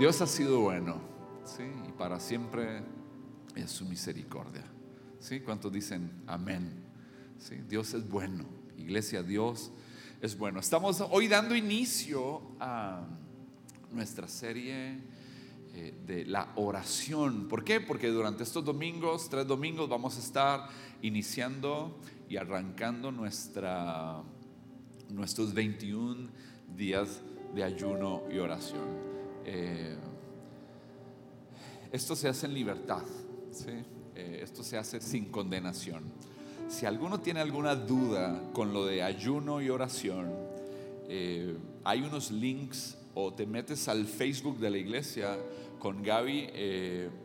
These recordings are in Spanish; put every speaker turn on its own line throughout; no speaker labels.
Dios ha sido bueno, ¿sí? Y para siempre es su misericordia. ¿Sí? ¿Cuántos dicen amén? ¿Sí? Dios es bueno. Iglesia, Dios es bueno. Estamos hoy dando inicio a nuestra serie eh, de la oración. ¿Por qué? Porque durante estos domingos, tres domingos, vamos a estar iniciando y arrancando nuestra, nuestros 21 días de ayuno y oración. Eh, esto se hace en libertad, eh, esto se hace sin condenación. Si alguno tiene alguna duda con lo de ayuno y oración, eh, hay unos links o te metes al Facebook de la iglesia con Gaby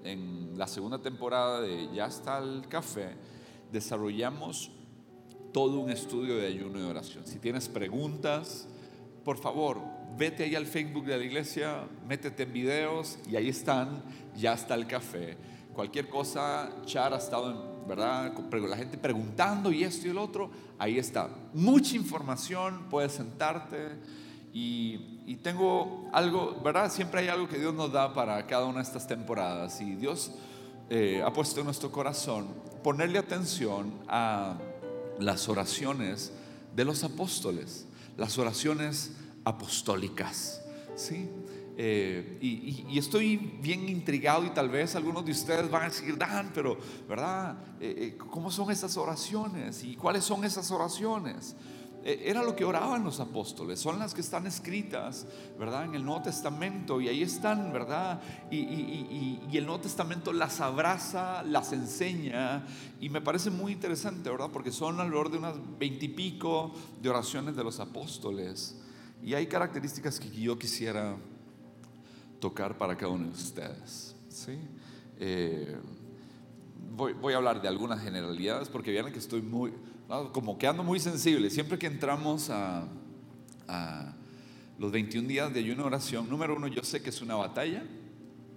en la segunda temporada de Ya está el café, desarrollamos todo un estudio de ayuno y oración. Si tienes preguntas, por favor, vete ahí al Facebook de la iglesia, métete en videos y ahí están, ya está el café. Cualquier cosa, Char ha estado, en, ¿verdad? La gente preguntando y esto y el otro, ahí está. Mucha información, puedes sentarte y, y tengo algo, ¿verdad? Siempre hay algo que Dios nos da para cada una de estas temporadas y Dios eh, ha puesto en nuestro corazón ponerle atención a las oraciones de los apóstoles, las oraciones apostólicas. ¿sí? Eh, y, estoy bien intrigado y tal vez algunos de ustedes van a decir, Dan, pero, ¿verdad? Eh, eh, ¿Cómo son esas oraciones? ¿Y cuáles son esas oraciones? era lo que oraban los apóstoles, son las que están escritas, ¿verdad? En el Nuevo Testamento y ahí están, ¿verdad? Y, y el Nuevo Testamento las abraza, las enseña y me parece muy interesante, ¿verdad? Porque son alrededor de unas veintipico de oraciones de los apóstoles. Y hay características que yo quisiera tocar para cada uno de ustedes. ¿sí? Eh, voy, a hablar de algunas generalidades porque vean que estoy muy, como quedando muy sensible. Siempre que entramos a, los 21 días de ayuno oración, número uno, yo sé que es una batalla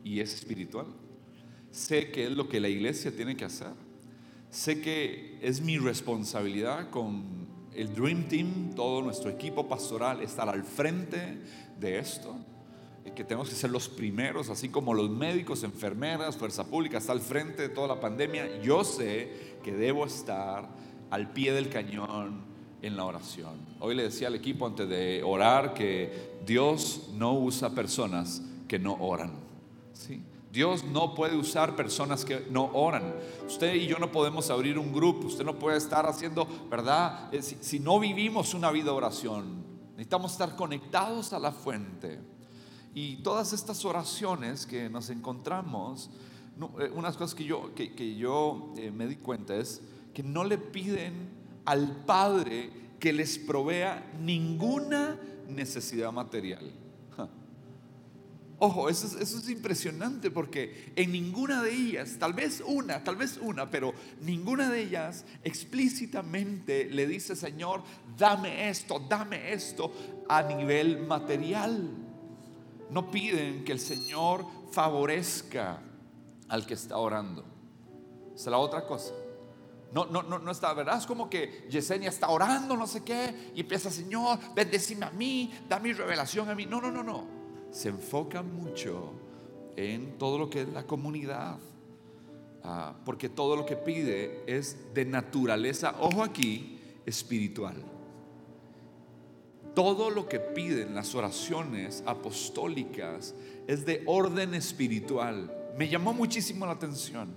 y es espiritual. Sé que es lo que la iglesia tiene que hacer. Sé que es mi responsabilidad con el Dream Team, todo nuestro equipo pastoral, estar al frente de esto. Que tenemos que ser los primeros, así como los médicos, enfermeras, fuerza pública, está al frente de toda la pandemia. Yo sé que debo estar al pie del cañón en la oración. Hoy le decía al equipo antes de orar que Dios no usa personas que no oran. ¿sí? Dios no puede usar personas que no oran. Usted y yo no podemos abrir un grupo. Usted no puede estar haciendo, ¿verdad? Eh, si, no vivimos una vida de oración, necesitamos estar conectados a la fuente. Y todas estas oraciones que nos encontramos, eh, unas cosas que yo, que, yo eh, me di cuenta es que no le piden al Padre que les provea ninguna necesidad material. Ojo, eso es, impresionante porque en ninguna de ellas, tal vez una, tal vez una, pero ninguna de ellas explícitamente le dice, Señor, dame esto, dame esto a nivel material. No piden que el Señor favorezca al que está orando. Esa es la otra cosa. No, no, no, no está, ¿verdad? Es como que Yesenia está orando, no sé qué, y empieza, Señor, bendecime a mí, da mi revelación a mí. No, no, no, no se enfoca mucho en todo lo que es la comunidad, ah, porque todo lo que pide es de naturaleza, ojo aquí, espiritual. Todo lo que piden las oraciones apostólicas es de orden espiritual. Me llamó muchísimo la atención.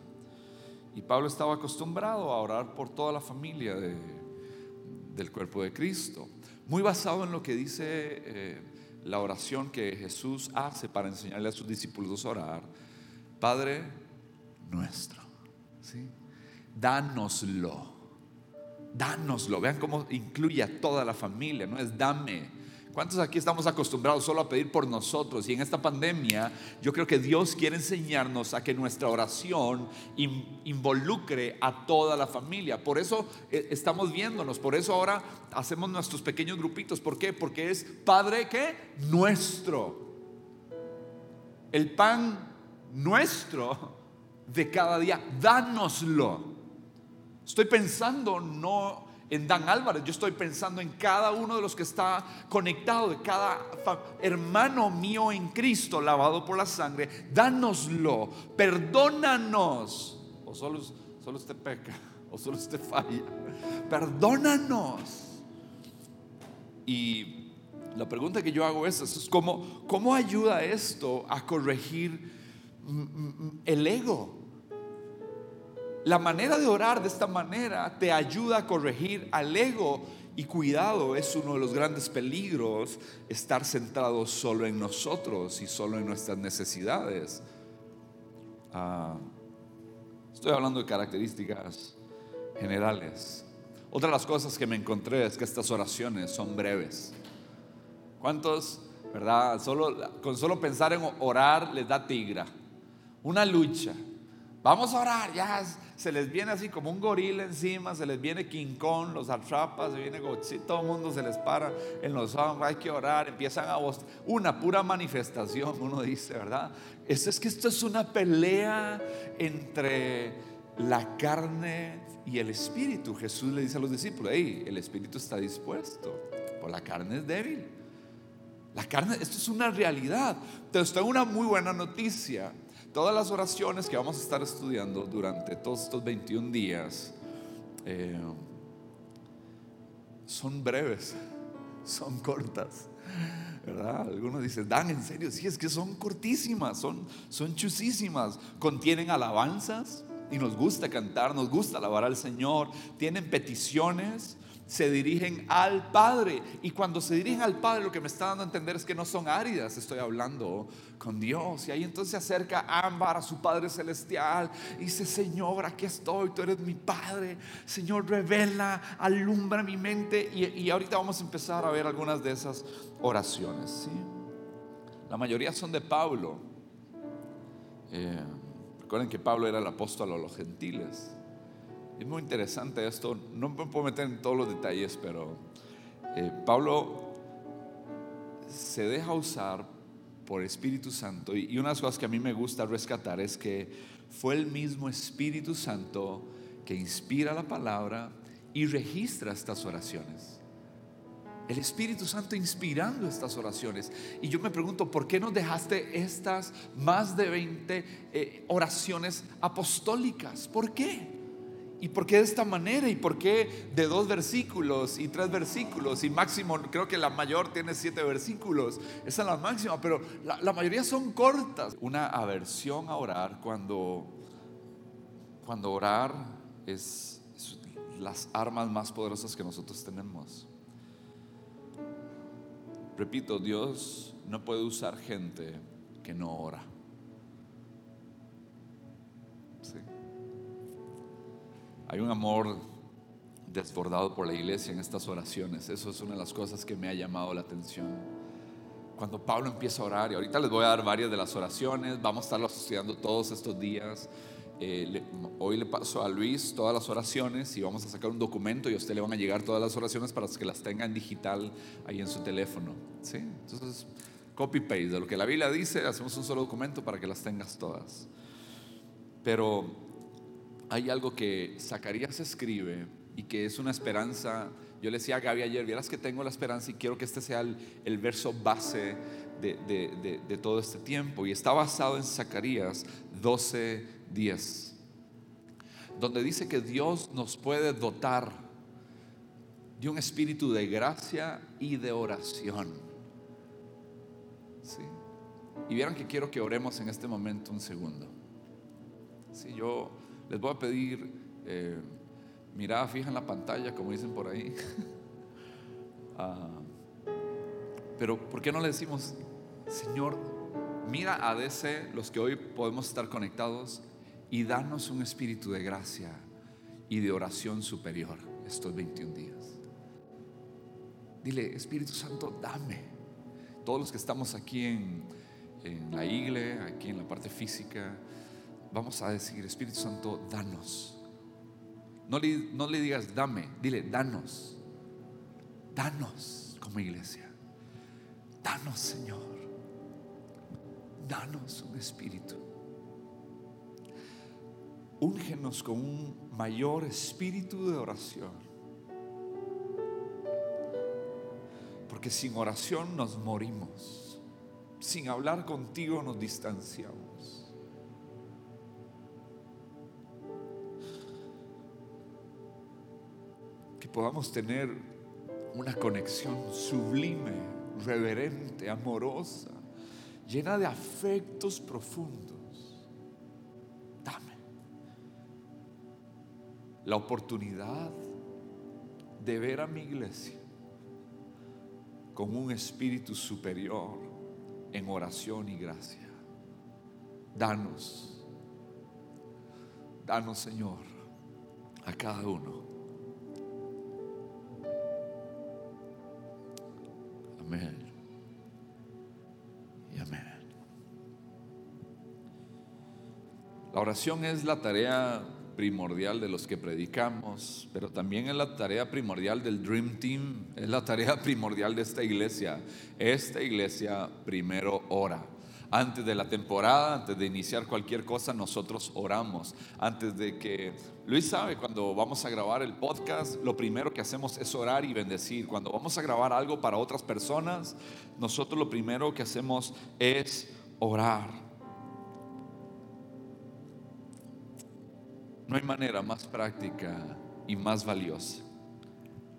Y Pablo estaba acostumbrado a orar por toda la familia del cuerpo de Cristo. Muy basado en lo que dice eh, la oración que Jesús hace para enseñarle a sus discípulos a orar, Padre nuestro, ¿sí? dánoslo, dánoslo. Vean cómo incluye a toda la familia, no es dame ¿Cuántos aquí estamos acostumbrados solo a pedir por nosotros? Y en esta pandemia yo creo que Dios quiere enseñarnos a que nuestra oración involucre a toda la familia. Por eso eh, estamos viéndonos, por eso ahora hacemos nuestros pequeños grupitos. ¿Por qué? Porque es Padre que nuestro. El pan nuestro de cada día, dánoslo. Estoy pensando no en Dan Álvarez, yo estoy pensando en cada uno de los que está conectado, de cada hermano mío en Cristo, lavado por la sangre. Dánoslo, perdónanos. O solo, solo usted peca, o solo usted falla. Perdónanos. Y la pregunta que yo hago es, es ¿cómo, ayuda esto a corregir el ego? La manera de orar de esta manera te ayuda a corregir al ego y cuidado, es uno de los grandes peligros estar centrado solo en nosotros y solo en nuestras necesidades. Ah, estoy hablando de características generales. Otra de las cosas que me encontré es que estas oraciones son breves. ¿Cuántos, verdad? Solo, con solo pensar en orar les da tigra. Una lucha. Vamos a orar, ya se les viene así como un gorila encima, se les viene King Kong, los atrapas, se viene Godzilla, todo el mundo se les para en los hombros, hay que orar, empiezan a voz, una pura manifestación, uno dice, ¿verdad? Esto es que esto es una pelea entre la carne y el espíritu. Jesús le dice a los discípulos, hey, el espíritu está dispuesto, por la carne es débil. La carne, esto es una realidad. Entonces tengo una muy buena noticia. Todas las oraciones que vamos a estar estudiando durante todos estos 21 días eh, son breves, son cortas. ¿verdad? Algunos dicen, Dan, en serio, sí, es que son cortísimas, son, son chusísimas, contienen alabanzas y nos gusta cantar, nos gusta alabar al Señor, tienen peticiones, se dirigen al Padre. Y cuando se dirigen al Padre, lo que me está dando a entender es que no son áridas, estoy hablando con Dios. Y ahí entonces se acerca Ámbar a su Padre Celestial y dice, Señor, aquí estoy, tú eres mi Padre. Señor, revela, alumbra mi mente. Y, ahorita vamos a empezar a ver algunas de esas oraciones. ¿sí? La mayoría son de Pablo. Eh, recuerden que Pablo era el apóstol a los gentiles. Es muy interesante esto, no me puedo meter en todos los detalles, pero eh, Pablo se deja usar por Espíritu Santo y, una de las cosas que a mí me gusta rescatar es que fue el mismo Espíritu Santo que inspira la palabra y registra estas oraciones. El Espíritu Santo inspirando estas oraciones. Y yo me pregunto, ¿por qué no dejaste estas más de 20 eh, oraciones apostólicas? ¿Por qué? ¿Y por qué de esta manera? ¿Y por qué de dos versículos y tres versículos? Y máximo, creo que la mayor tiene siete versículos. Esa es la máxima, pero la, mayoría son cortas. Una aversión a orar cuando, cuando orar es, es las armas más poderosas que nosotros tenemos. Repito, Dios no puede usar gente que no ora. Hay un amor desbordado por la iglesia en estas oraciones. Eso es una de las cosas que me ha llamado la atención. Cuando Pablo empieza a orar, y ahorita les voy a dar varias de las oraciones, vamos a estarlas estudiando todos estos días. Eh, hoy le paso a Luis todas las oraciones y vamos a sacar un documento y a usted le van a llegar todas las oraciones para que las tenga en digital ahí en su teléfono. ¿sí? Entonces, copy-paste de lo que la Biblia dice, hacemos un solo documento para que las tengas todas. Pero hay algo que Zacarías escribe y que es una esperanza. Yo le decía a Gaby ayer, vieras que tengo la esperanza y quiero que este sea el, verso base de, todo este tiempo. Y está basado en Zacarías 12, 10, donde dice que Dios nos puede dotar de un espíritu de gracia y de oración. ¿Sí? Y vieran que quiero que oremos en este momento un segundo. Si yo les voy a pedir eh, mirada fija en la pantalla, como dicen por ahí. Ah, pero ¿por qué no le decimos, Señor, mira a DC, los que hoy podemos estar conectados, y danos un espíritu de gracia y de oración superior estos 21 días? Dile, Espíritu Santo, dame. Todos los que estamos aquí en, en la iglesia, aquí en la parte física, vamos a decir, Espíritu Santo, danos. No le, no le digas dame, dile danos. Danos como iglesia. Danos, Señor. Danos un espíritu. Úngenos con un mayor espíritu de oración. Porque sin oración nos morimos. Sin hablar contigo nos distanciamos. Podamos tener una conexión sublime, reverente, amorosa, llena de afectos profundos. Dame la oportunidad de ver a mi iglesia con un espíritu superior en oración y gracia. Danos, danos Señor a cada uno. Amén. Amén. La oración es la tarea primordial de los que predicamos, pero también es la tarea primordial del Dream Team, es la tarea primordial de esta iglesia. Esta iglesia primero ora. Antes de la temporada, antes de iniciar cualquier cosa, nosotros oramos. Antes de que, Luis sabe, cuando vamos a grabar el podcast, lo primero que hacemos es orar y bendecir. Cuando vamos a grabar algo para otras personas, nosotros lo primero que hacemos es orar. No hay manera más práctica y más valiosa,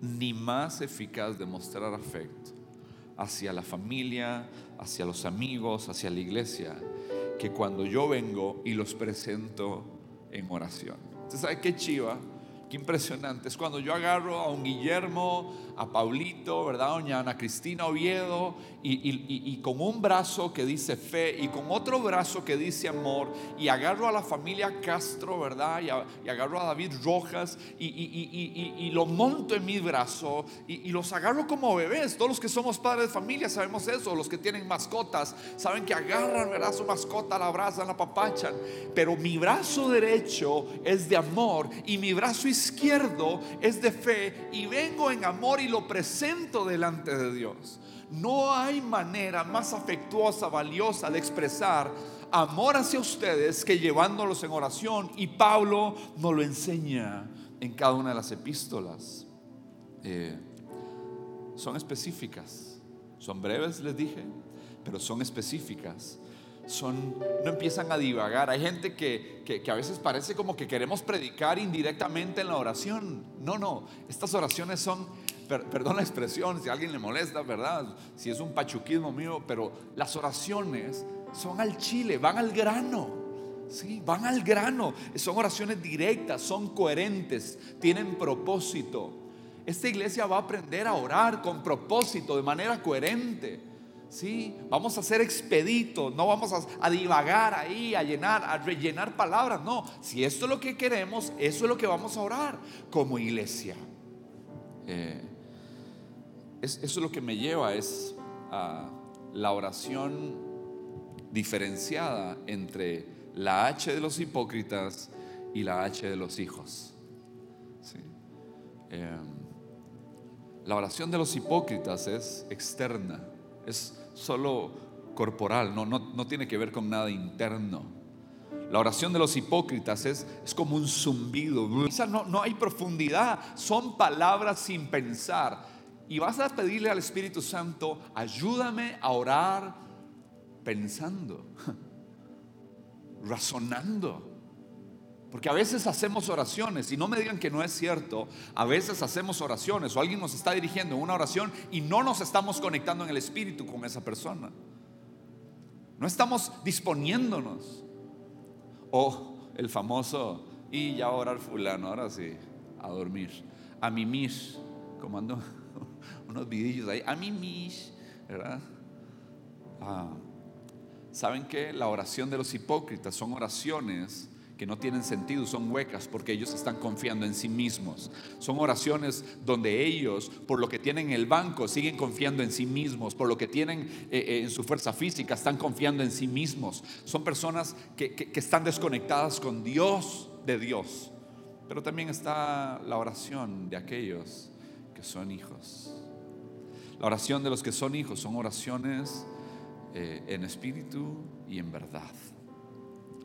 ni más eficaz de mostrar afecto hacia la familia, hacia los amigos, hacia la iglesia, que cuando yo vengo y los presento en oración. ¿Usted sabe qué chiva? Qué impresionante. Es cuando yo agarro a un Guillermo, a Paulito, ¿verdad? Doña Ana Cristina Oviedo, y, con un brazo que dice fe y con otro brazo que dice amor, y agarro a la familia Castro, ¿verdad? Y, agarro a David Rojas y, lo monto en mi brazo y, los agarro como bebés. Todos los que somos padres de familia sabemos eso, los que tienen mascotas, saben que agarran, ¿verdad? Su mascota, la abrazan, la papachan. Pero mi brazo derecho es de amor y mi brazo izquierdo es de fe y vengo en amor y lo presento delante de Dios. No hay manera más afectuosa, valiosa de expresar amor hacia ustedes que llevándolos en oración. Y Pablo nos lo enseña en cada una de las epístolas. Eh, son específicas, son breves, les dije, pero son específicas. Son, no empiezan a divagar. Hay gente que, que, a veces parece como que queremos predicar indirectamente en la oración. No, no, estas oraciones son perdón la expresión, si a alguien le molesta, ¿verdad? Si es un pachuquismo mío, pero las oraciones son al chile, van al grano. Sí, van al grano. Son oraciones directas, son coherentes, tienen propósito. Esta iglesia va a aprender a orar con propósito, de manera coherente. Sí, vamos a ser expeditos, no vamos a, divagar ahí, a llenar, a rellenar palabras. No, si esto es lo que queremos, eso es lo que vamos a orar como iglesia. Eh, eso es lo que me lleva es la oración diferenciada entre la H de los hipócritas y la H de los hijos. Em, la oración de los hipócritas es externa, es solo corporal, no, no, tiene que ver con nada interno. La oración de los hipócritas es, es como un zumbido. No, no hay profundidad, son palabras sin pensar. Y vas a pedirle al Espíritu Santo, ayúdame a orar pensando, razonando. Porque a veces hacemos oraciones y no me digan que no es cierto. A veces hacemos oraciones o alguien nos está dirigiendo una oración y no nos estamos conectando en el espíritu con esa persona. No estamos disponiéndonos. O el famoso, y ya orar fulano, ahora sí, a dormir, a mimir, como unos vidillos ahí, a mí mis, ¿verdad? Ah, ¿Saben que la oración de los hipócritas son oraciones que no tienen sentido, son huecas porque ellos están confiando en sí mismos. Son oraciones donde ellos, por lo que tienen en el banco, siguen confiando en sí mismos, por lo que tienen eh, eh, en su fuerza física, están confiando en sí mismos. Son personas que, que están desconectadas con Dios de Dios. Pero también está la oración de aquellos que son hijos. La oración de los que son hijos son oraciones eh, en espíritu y en verdad.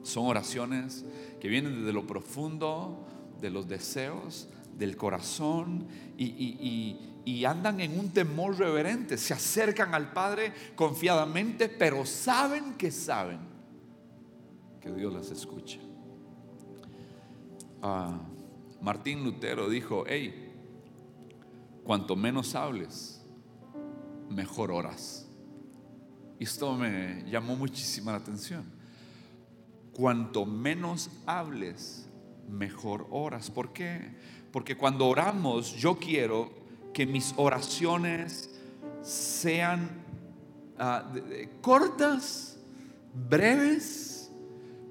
Son oraciones que vienen desde lo profundo de los deseos del corazón y, andan en un temor reverente. Se acercan al Padre confiadamente, pero saben que saben que Dios las escucha. Ah, Martín Lutero dijo, hey, cuanto menos hables, mejor oras. Y esto me llamó muchísima la atención. Cuanto menos hables, mejor oras. ¿Por qué? Porque cuando oramos, yo quiero que mis oraciones sean ah, cortas, breves,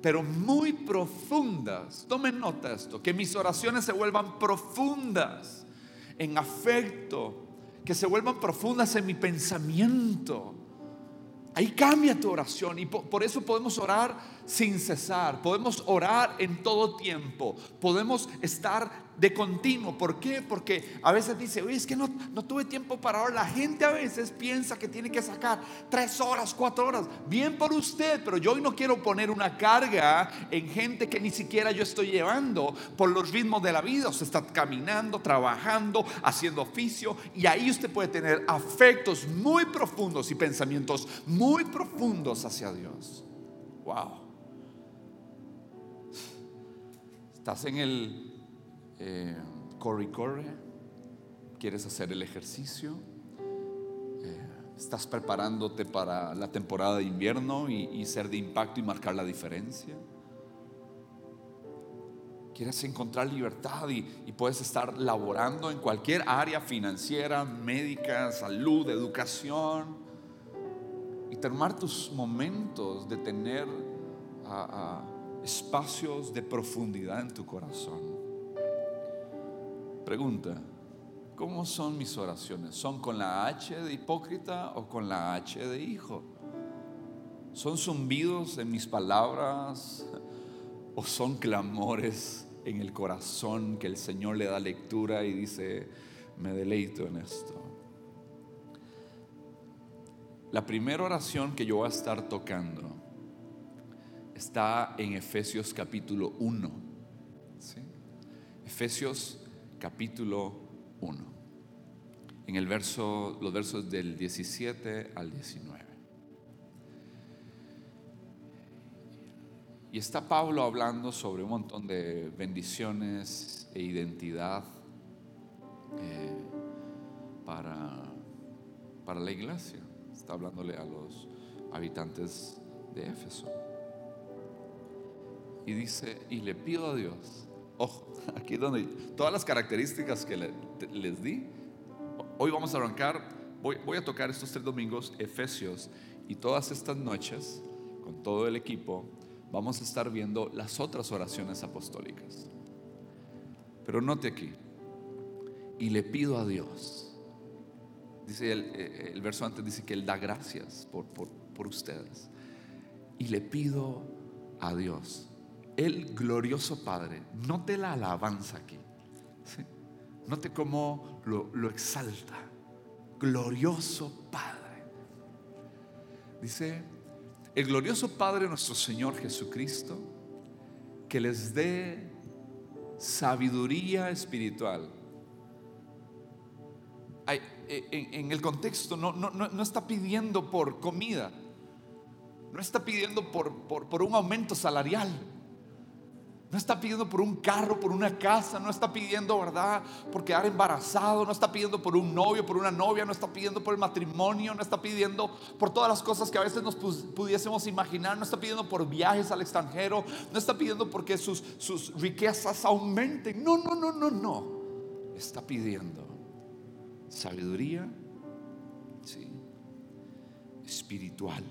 pero muy profundas. Tomen nota esto, que mis oraciones se vuelvan profundas en afecto, que se vuelvan profundas en mi pensamiento. Ahí cambia tu oración y por, eso podemos orar sin cesar, podemos orar en todo tiempo, podemos estar de continuo. ¿Por qué? Porque a veces dice, oye, es que no, no tuve tiempo para orar. La gente a veces piensa que tiene que sacar tres horas, cuatro horas. Bien por usted, pero yo hoy no quiero poner una carga en gente que ni siquiera yo estoy llevando por los ritmos de la vida. Usted está caminando, trabajando, haciendo oficio y ahí usted puede tener afectos muy profundos y pensamientos muy profundos hacia Dios. Wow. Estás en el eh, corre corre, quieres hacer el ejercicio, eh, estás preparándote para la temporada de invierno y, ser de impacto y marcar la diferencia. Quieres encontrar libertad y, puedes estar laborando en cualquier área financiera, médica, salud, educación y tomar tus momentos de tener espacios de profundidad en tu corazón. Pregunta, ¿cómo son mis oraciones? ¿Son con la H de hipócrita o con la H de hijo? ¿Son zumbidos en mis palabras o son clamores en el corazón que el Señor le da lectura y dice, me deleito en esto? La primera oración que yo voy a estar tocando está en Efesios capítulo 1. Efesios capítulo 1, en el verso, los versos del 17 al 19. Y está Pablo hablando sobre un montón de bendiciones e identidad eh, para, para la iglesia. Está hablándole a los habitantes de Éfeso. Y dice, y le pido a Dios Ojo, aquí donde todas las características que les di, hoy vamos a arrancar, voy, a tocar estos tres domingos Efesios y todas estas noches con todo el equipo vamos a estar viendo las otras oraciones apostólicas. Pero note aquí, y le pido a Dios, dice el, eh, verso antes, dice que Él da gracias por, por ustedes, y le pido a Dios el glorioso Padre. Note la alabanza aquí. Note cómo lo, exalta. Glorioso Padre. Dice, el glorioso Padre nuestro Señor Jesucristo, que les dé sabiduría espiritual. En, el contexto no, no, no, está pidiendo por comida, no está pidiendo por, por, por un aumento salarial no está pidiendo por un carro, por una casa, no está pidiendo, ¿verdad? Por quedar embarazado, no está pidiendo por un novio, por una novia, no está pidiendo por el matrimonio, no está pidiendo por todas las cosas que a veces nos pudiésemos imaginar, no está pidiendo por viajes al extranjero, no está pidiendo porque sus, sus riquezas aumenten. No, no, no, no, no. Está pidiendo sabiduría, sí, espiritual.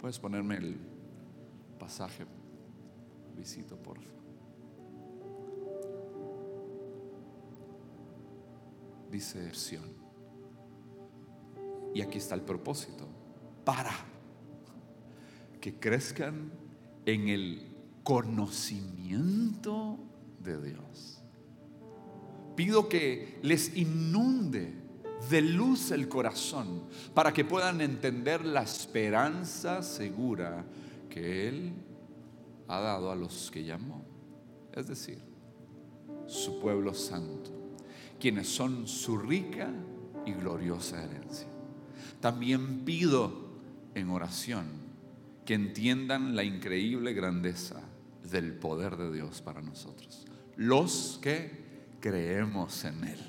Puedes ponerme el pasaje visito, por Dice Sion. Y aquí está el propósito. Para que crezcan en el conocimiento de Dios. Pido que les inunde de luz el corazón para que puedan entender la esperanza segura que Él ha dado a los que llamó. Es decir, su pueblo santo, quienes son su rica y gloriosa herencia. También pido en oración que entiendan la increíble grandeza del poder de Dios para nosotros. Los que creemos en Él.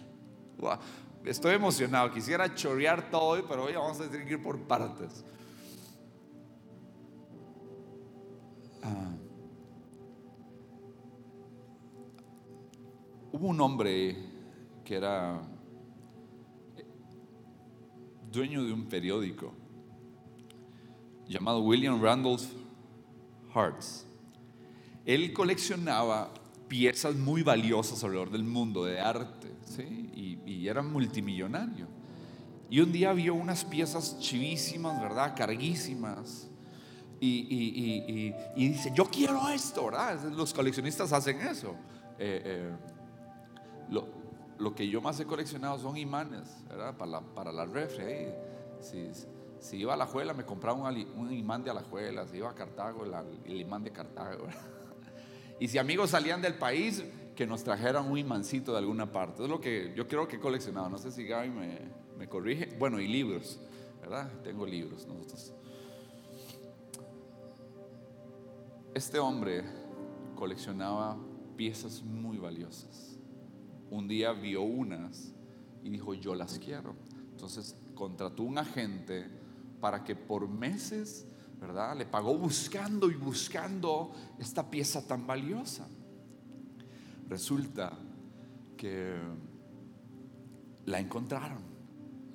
Estoy emocionado, quisiera chorear todo hoy, pero hoy vamos a tener que ir por partes. Ah. Hubo un hombre que era dueño de un periódico llamado William Randolph Hearts. Él coleccionaba piezas muy valiosas alrededor del mundo de arte, y, y, era multimillonario. Y un día vio unas piezas chivísimas, ¿verdad? Carguísimas. Y, dice, yo quiero esto, ¿verdad? Los coleccionistas hacen eso. Eh, eh, lo, que yo más he coleccionado son imanes, ¿verdad? Para la, para la refri. Si, iba a la juela, me compraba un, imán de Alajuela. Si iba a Cartago, el imán de Cartago. Y si amigos salían del país, que nos trajeran un imancito de alguna parte. Es lo que yo creo que he coleccionado. No sé si Gaby me, me corrige. Bueno, y libros, ¿verdad? Tengo libros nosotros. Este hombre coleccionaba piezas muy valiosas. Un día vio unas y dijo, yo las quiero. Entonces contrató un agente para que por meses ¿verdad? Le pagó buscando y buscando esta pieza tan valiosa. Resulta que la encontraron.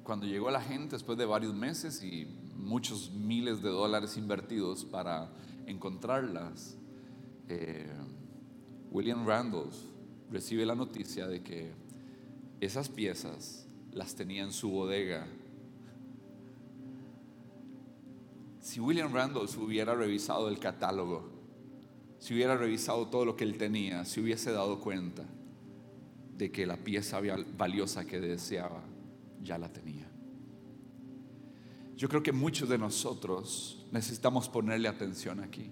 Cuando llegó la gente después de varios meses y muchos miles de dólares invertidos para encontrarlas, eh, William Randolph recibe la noticia de que esas piezas las tenía en su bodega Si William Randolph hubiera revisado el catálogo, si hubiera revisado todo lo que él tenía, si hubiese dado cuenta de que la pieza valiosa que deseaba ya la tenía. Yo creo que muchos de nosotros necesitamos ponerle atención aquí.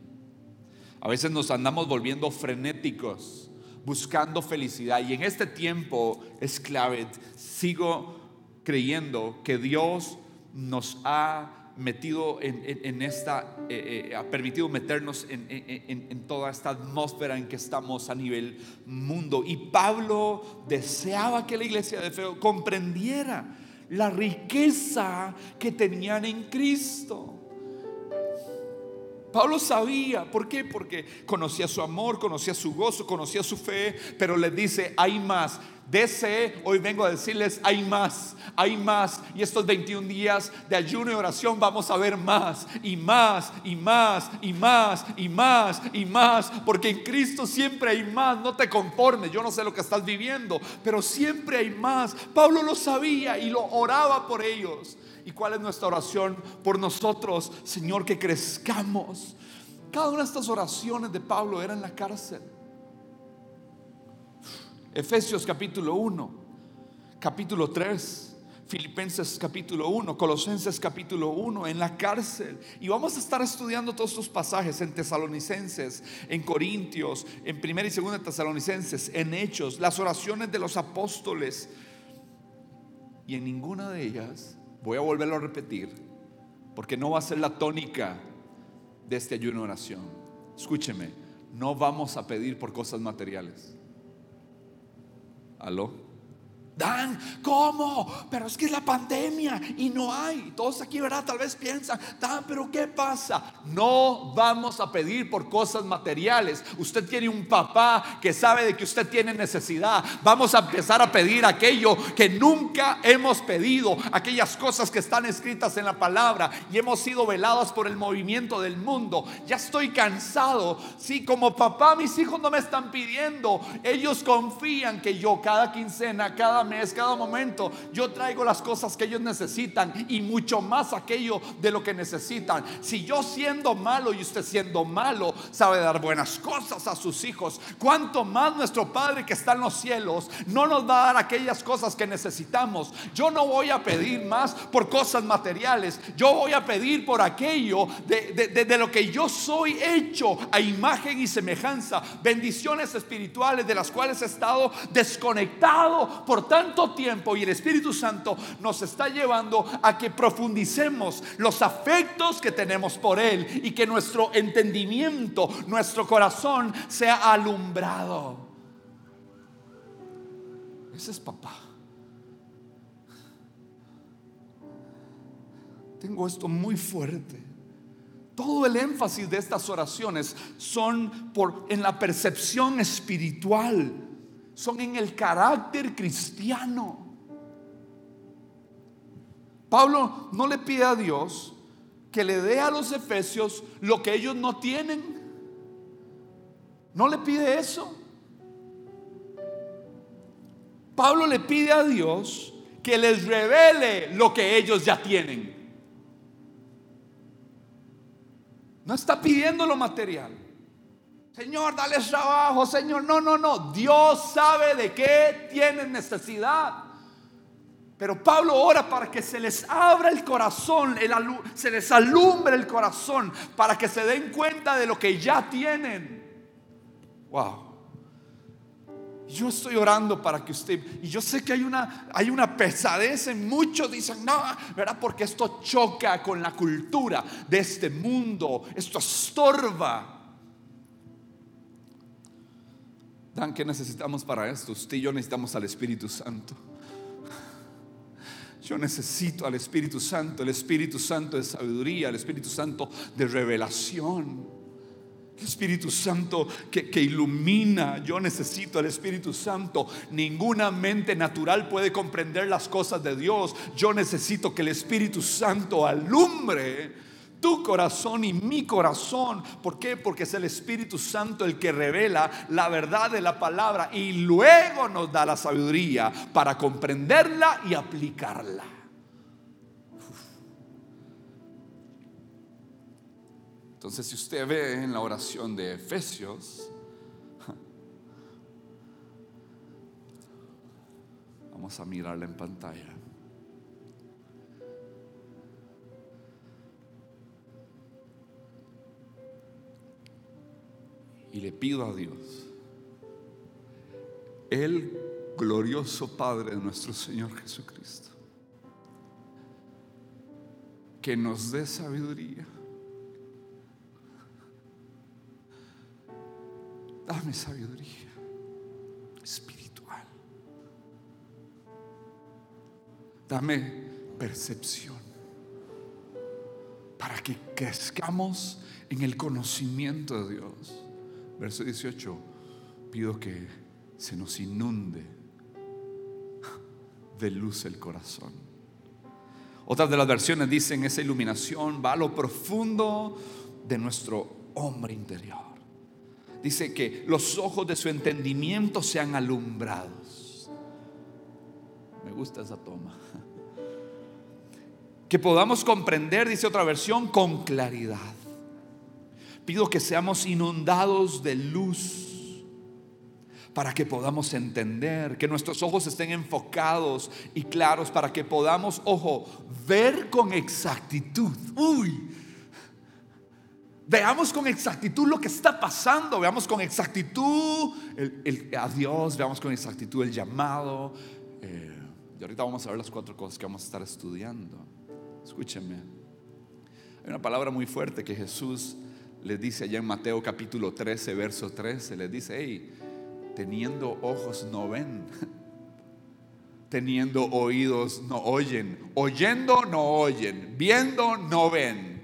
A veces nos andamos volviendo frenéticos, buscando felicidad. Y en este tiempo es clave. Sigo creyendo que Dios nos ha metido en, esta, eh, eh, ha permitido meternos en, toda esta atmósfera en que estamos a nivel mundo. Y Pablo deseaba que la iglesia de Feo comprendiera la riqueza que tenían en Cristo. Pablo sabía, ¿por qué? Porque conocía su amor, conocía su gozo, conocía su fe, pero le dice, hay más Desee, hoy vengo a decirles, hay más, hay más. Y estos 21 días de ayuno y oración vamos a ver más y más y más y más y más y más. Porque en Cristo siempre hay más. No te conformes, yo no sé lo que estás viviendo, pero siempre hay más. Pablo lo sabía y lo oraba por ellos. ¿Y cuál es nuestra oración por nosotros, Señor, que crezcamos? Cada una de estas oraciones de Pablo era en la cárcel. Efesios capítulo 1, capítulo 3, Filipenses capítulo 1, Colosenses capítulo 1, en la cárcel. Y vamos a estar estudiando todos estos pasajes en Tesalonicenses, en Corintios, en primera y segunda Tesalonicenses, en Hechos, las oraciones de los apóstoles. Y en ninguna de ellas, voy a volverlo a repetir, porque no va a ser la tónica de este ayuno oración. Escúcheme, no vamos a pedir por cosas materiales. ¿Aló? Dan, ¿cómo? Pero es que es la pandemia y no hay. Todos aquí, ¿verdad? Tal vez piensan, Dan, pero ¿qué pasa? No vamos a pedir por cosas materiales. Usted tiene un papá que sabe de que usted tiene necesidad. Vamos a empezar a pedir aquello que nunca hemos pedido, aquellas cosas que están escritas en la palabra y hemos sido velados por el movimiento del mundo. Ya estoy cansado. Si como papá mis hijos no me están pidiendo, ellos confían que yo cada quincena, cada mes, cada momento, yo traigo las cosas que ellos necesitan y mucho más aquello de lo que necesitan. Si yo siendo malo y usted siendo malo sabe dar buenas cosas a sus hijos, cuanto más nuestro Padre que está en los cielos no nos va a dar aquellas cosas que necesitamos. Yo no voy a pedir más por cosas materiales, yo voy a pedir por aquello de, de lo que yo soy hecho a imagen y semejanza, bendiciones espirituales de las cuales he estado desconectado por tanto tiempo y el Espíritu Santo nos está llevando a que profundicemos los afectos que tenemos por Él y que nuestro entendimiento, nuestro corazón sea alumbrado. Ese es papá. Tengo esto muy fuerte. Todo el énfasis de estas oraciones son por en la percepción espiritual, son en el carácter cristiano. Pablo no le pide a Dios que le dé a los efesios lo que ellos no tienen. No le pide eso. Pablo le pide a Dios que les revele lo que ellos ya tienen. No está pidiendo lo material. Señor, dale trabajo, Señor. No, no, no. Dios sabe de qué tienen necesidad. Pero Pablo ora para que se les abra el corazón, se les alumbre el corazón, para que se den cuenta de lo que ya tienen. Wow. Yo estoy orando para que usted, y yo sé que hay una, hay una pesadez en muchos, dicen, no, ¿verdad? Porque esto choca con la cultura de este mundo, esto estorba. Dan, ¿qué necesitamos para esto? Usted y yo necesitamos al Espíritu Santo. Yo necesito al Espíritu Santo, el Espíritu Santo de sabiduría, el Espíritu Santo de revelación. Espíritu Santo que, ilumina. Yo necesito el Espíritu Santo. Ninguna mente natural puede comprender las cosas de Dios. Yo necesito que el Espíritu Santo alumbre tu corazón y mi corazón. ¿Por qué? Porque es el Espíritu Santo el que revela la verdad de la palabra y luego nos da la sabiduría para comprenderla y aplicarla. Entonces, si usted ve en la oración de Efesios, vamos a mirarla en pantalla. Pido a Dios, el glorioso Padre de nuestro Señor Jesucristo, que nos dé sabiduría Dame sabiduría espiritual. Dame percepción para que crezcamos en el conocimiento de Dios. Verso 18, pido que se nos inunde de luz el corazón. Otras de las versiones dicen, esa iluminación va a lo profundo de nuestro hombre interior dice que los ojos de su entendimiento sean alumbrados. Me gusta esa toma. Que podamos comprender, dice otra versión, con claridad. Pido que seamos inundados de luz para que podamos entender, que nuestros ojos estén enfocados y claros para que podamos, ojo, ver con exactitud. Uy, Veamos con exactitud lo que está pasando, veamos con exactitud a Dios, veamos con exactitud el llamado. Eh, y ahorita vamos a ver las cuatro cosas que vamos a estar estudiando. Escúchenme. Hay una palabra muy fuerte que Jesús les dice allá en Mateo capítulo 13, verso 13. Les dice, hey, teniendo ojos no ven, teniendo oídos no oyen, oyendo no oyen, viendo no ven.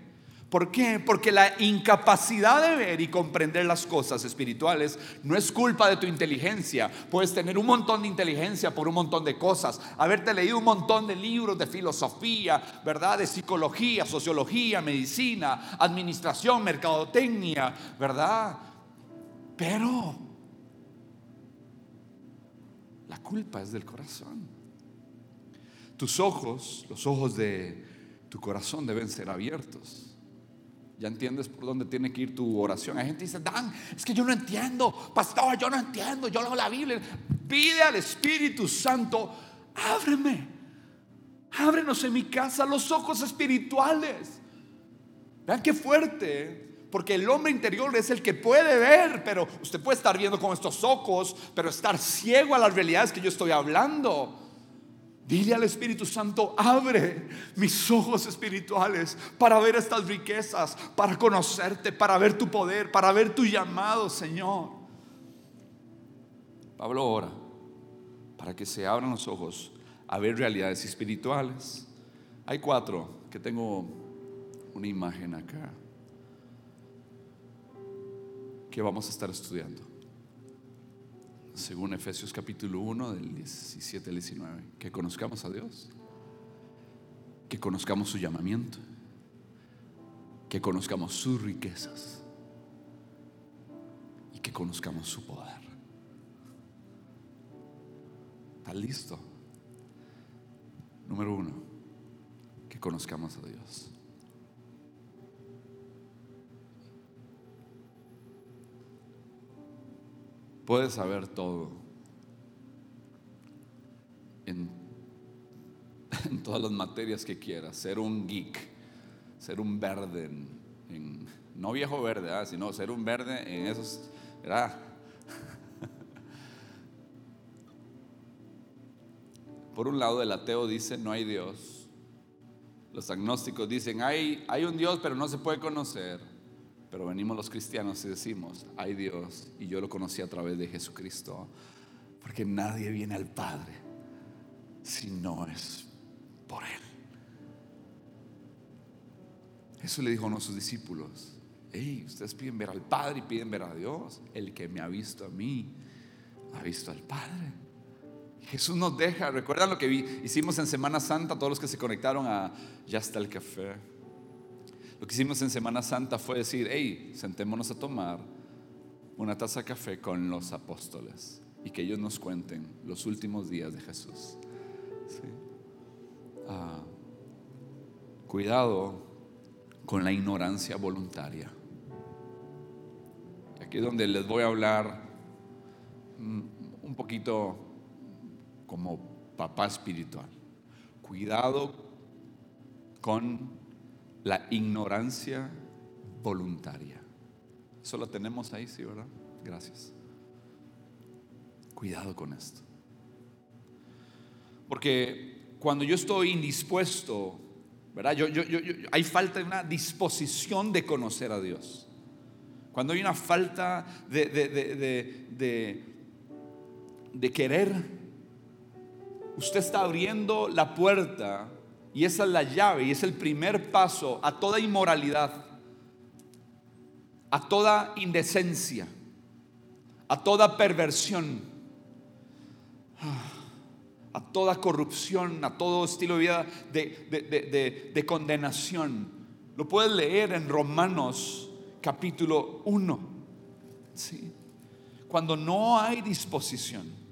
¿Por qué? Porque la incapacidad de ver y comprender las cosas espirituales no es culpa de tu inteligencia. Puedes tener un montón de inteligencia por un montón de cosas, haberte leído un montón de libros de filosofía, ¿verdad? De psicología, sociología, medicina, administración, mercadotecnia, ¿verdad? Pero La culpa es del corazón. Tus ojos, los ojos de tu corazón deben ser abiertos. Ya entiendes por dónde tiene que ir tu oración. Hay gente que dice, Dan, es que yo no entiendo, pastor, yo no entiendo, yo leo la Biblia. Pide al Espíritu Santo, ábreme, ábrenos en mi casa los ojos espirituales. Vean qué fuerte, porque el hombre interior es el que puede ver, pero usted puede estar viendo con estos ojos, pero estar ciego a las realidades que yo estoy hablando. Dile al Espíritu Santo, abre mis ojos espirituales para ver estas riquezas, para conocerte, para ver tu poder, para ver tu llamado, Señor. Pablo ora para que se abran los ojos a ver realidades espirituales. Hay cuatro que tengo una imagen acá que vamos a estar estudiando. Según Efesios capítulo 1 del 17 al 19, que conozcamos a Dios, que conozcamos su llamamiento, que conozcamos sus riquezas y que conozcamos su poder. ¿Está listo? Número uno, que conozcamos a Dios. Puedes saber todo en, todas las materias que quieras, ser un geek, ser un verde, en, no viejo verde, ¿ah? sino ser un verde en esos. Por un lado, el ateo dice no hay Dios. Los agnósticos dicen hay, hay un Dios, pero no se puede conocer. Pero venimos los cristianos y decimos, hay Dios y yo lo conocí a través de Jesucristo. Porque nadie viene al Padre si no es por Él. Jesús le dijo a nuestros discípulos, hey, ustedes piden ver al Padre y piden ver a Dios. El que me ha visto a mí, ha visto al Padre. Jesús nos deja, recuerdan lo que hicimos en Semana Santa, todos los que se conectaron a Ya está el café. Lo que hicimos en Semana Santa fue decir, hey, sentémonos a tomar una taza de café con los apóstoles y que ellos nos cuenten los últimos días de Jesús. Ah, cuidado con la ignorancia voluntaria. Aquí es donde les voy a hablar mm, un poquito como papá espiritual. Cuidado con la ignorancia voluntaria. Eso lo tenemos ahí, sí, ¿verdad? Gracias. Cuidado con esto. Porque cuando yo estoy indispuesto, ¿verdad? Yo, hay falta de una disposición de conocer a Dios. Cuando hay una falta de, de, de, de querer usted está abriendo la puerta y esa es la llave y es el primer paso a toda inmoralidad, a toda indecencia, a toda perversión, a toda corrupción, a todo estilo de vida de, condenación. Lo puedes leer en Romanos capítulo 1. ¿sí? Cuando no hay disposición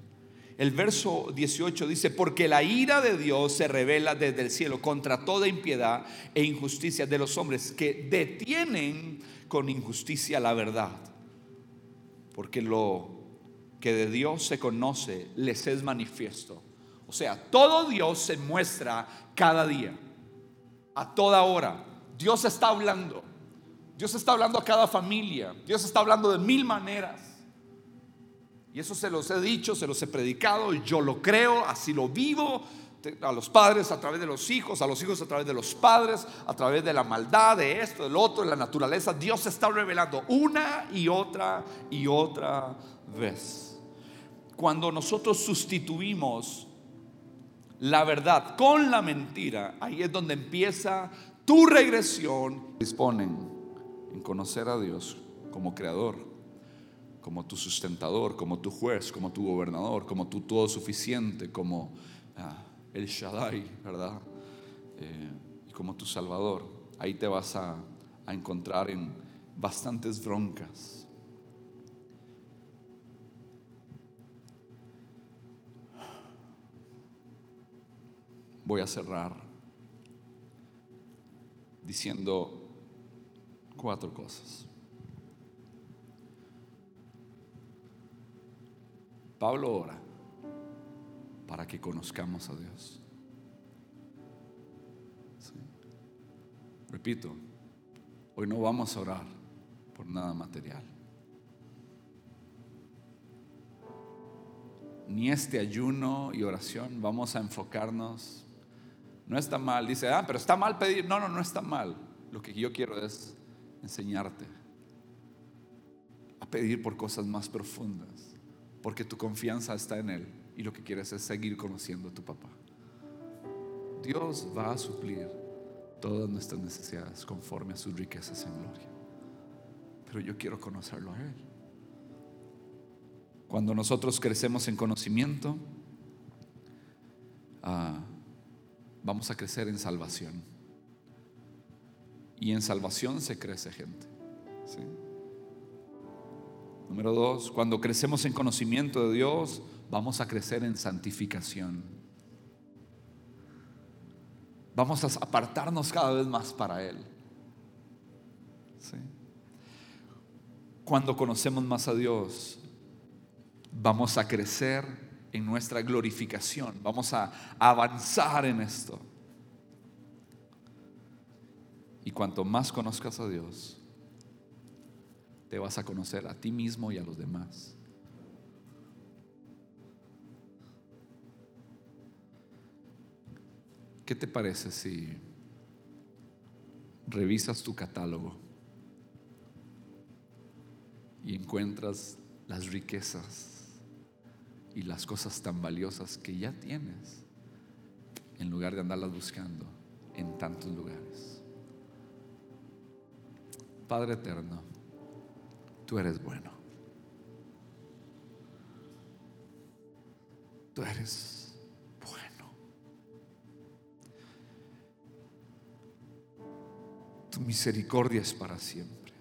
el verso 18 dice, porque la ira de Dios se revela desde el cielo contra toda impiedad e injusticia de los hombres que detienen con injusticia la verdad. Porque lo que de Dios se conoce les es manifiesto. O sea, todo Dios se muestra cada día, a toda hora. Dios está hablando. Dios está hablando a cada familia. Dios está hablando de mil maneras. Y eso se los he dicho, se los he predicado, yo lo creo, así lo vivo. A los padres a través de los hijos, a los hijos a través de los padres, a través de la maldad, de esto, del otro, de la naturaleza. Dios se está revelando una y otra y otra vez. Cuando nosotros sustituimos la verdad con la mentira, ahí es donde empieza tu regresión. Disponen en conocer a Dios como creador como tu sustentador, como tu juez, como tu gobernador, como tu todo suficiente, como ah, el Shaddai, ¿verdad? Eh, y como tu salvador. Ahí te vas a, a encontrar en bastantes broncas. voy a cerrar diciendo cuatro cosas. Pablo ora para que conozcamos a Dios. Repito, hoy no vamos a orar por nada material. Ni este ayuno y oración vamos a enfocarnos. No está mal, dice, ah, pero está mal pedir. No, no, no está mal. Lo que yo quiero es enseñarte a pedir por cosas más profundas, porque tu confianza está en Él y lo que quieres es seguir conociendo a tu papá. Dios va a suplir todas nuestras necesidades conforme a sus riquezas en gloria. Pero yo quiero conocerlo a Él. Cuando nosotros crecemos en conocimiento, ah, vamos a crecer en salvación. Y en salvación se crece gente. Número dos, cuando crecemos en conocimiento de Dios, vamos a crecer en santificación. Vamos a apartarnos cada vez más para Él. Cuando conocemos más a Dios, vamos a crecer en nuestra glorificación, vamos a avanzar en esto. Y cuanto más conozcas a Dios, te vas a conocer a ti mismo y a los demás. ¿Qué te parece si revisas tu catálogo y encuentras las riquezas y las cosas tan valiosas que ya tienes en lugar de andarlas buscando en tantos lugares? Padre eterno, tú eres bueno. Tú eres bueno. Tu misericordia es para siempre.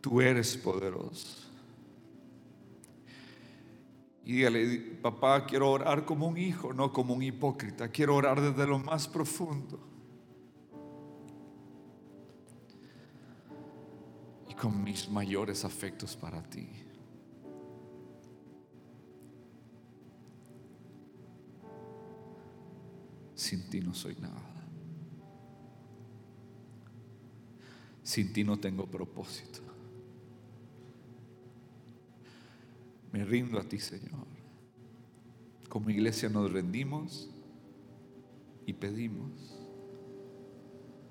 Tú eres poderoso. Y dígale, papá, quiero orar como un hijo, no como un hipócrita. Quiero orar desde lo más profundo. Con mis mayores afectos para ti. Sin ti no soy nada. Sin ti no tengo propósito. Me rindo a ti, Señor. Como iglesia nos rendimos y pedimos,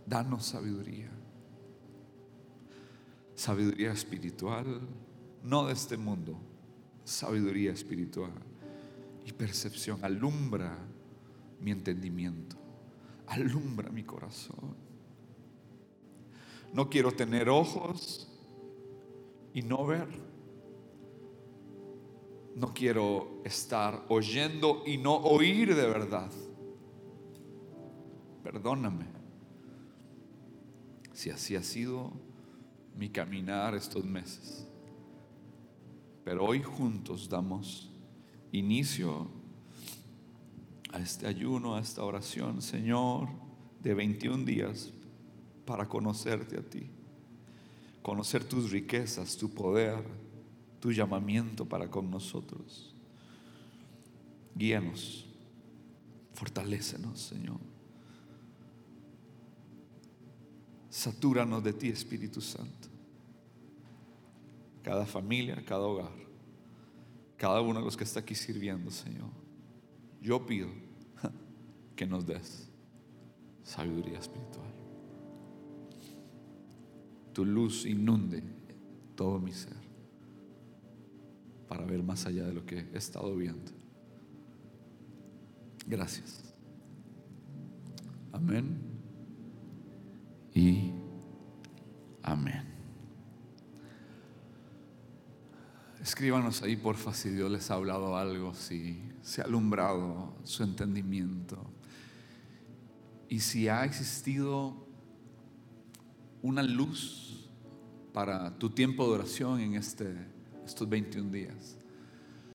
danos sabiduría sabiduría espiritual, no de este mundo, sabiduría espiritual y percepción. Alumbra mi entendimiento, alumbra mi corazón. No quiero tener ojos y no ver. No quiero estar oyendo y no oír de verdad. Perdóname si así ha sido mi caminar estos meses. Pero hoy juntos damos inicio a este ayuno, a esta oración, Señor, de 21 días para conocerte a ti, conocer tus riquezas, tu poder, tu llamamiento para con nosotros. Guíanos, fortalécenos, Señor. Satúranos de ti, Espíritu Santo. Cada familia, cada hogar, cada uno de los que está aquí sirviendo, Señor. Yo pido que nos des sabiduría espiritual. Tu luz inunde todo mi ser para ver más allá de lo que he estado viendo. Gracias. Amén y amén. Escríbanos ahí, porfa, si Dios les ha hablado algo, si se ha alumbrado su entendimiento y si ha existido una luz para tu tiempo de oración en este, estos 21 días.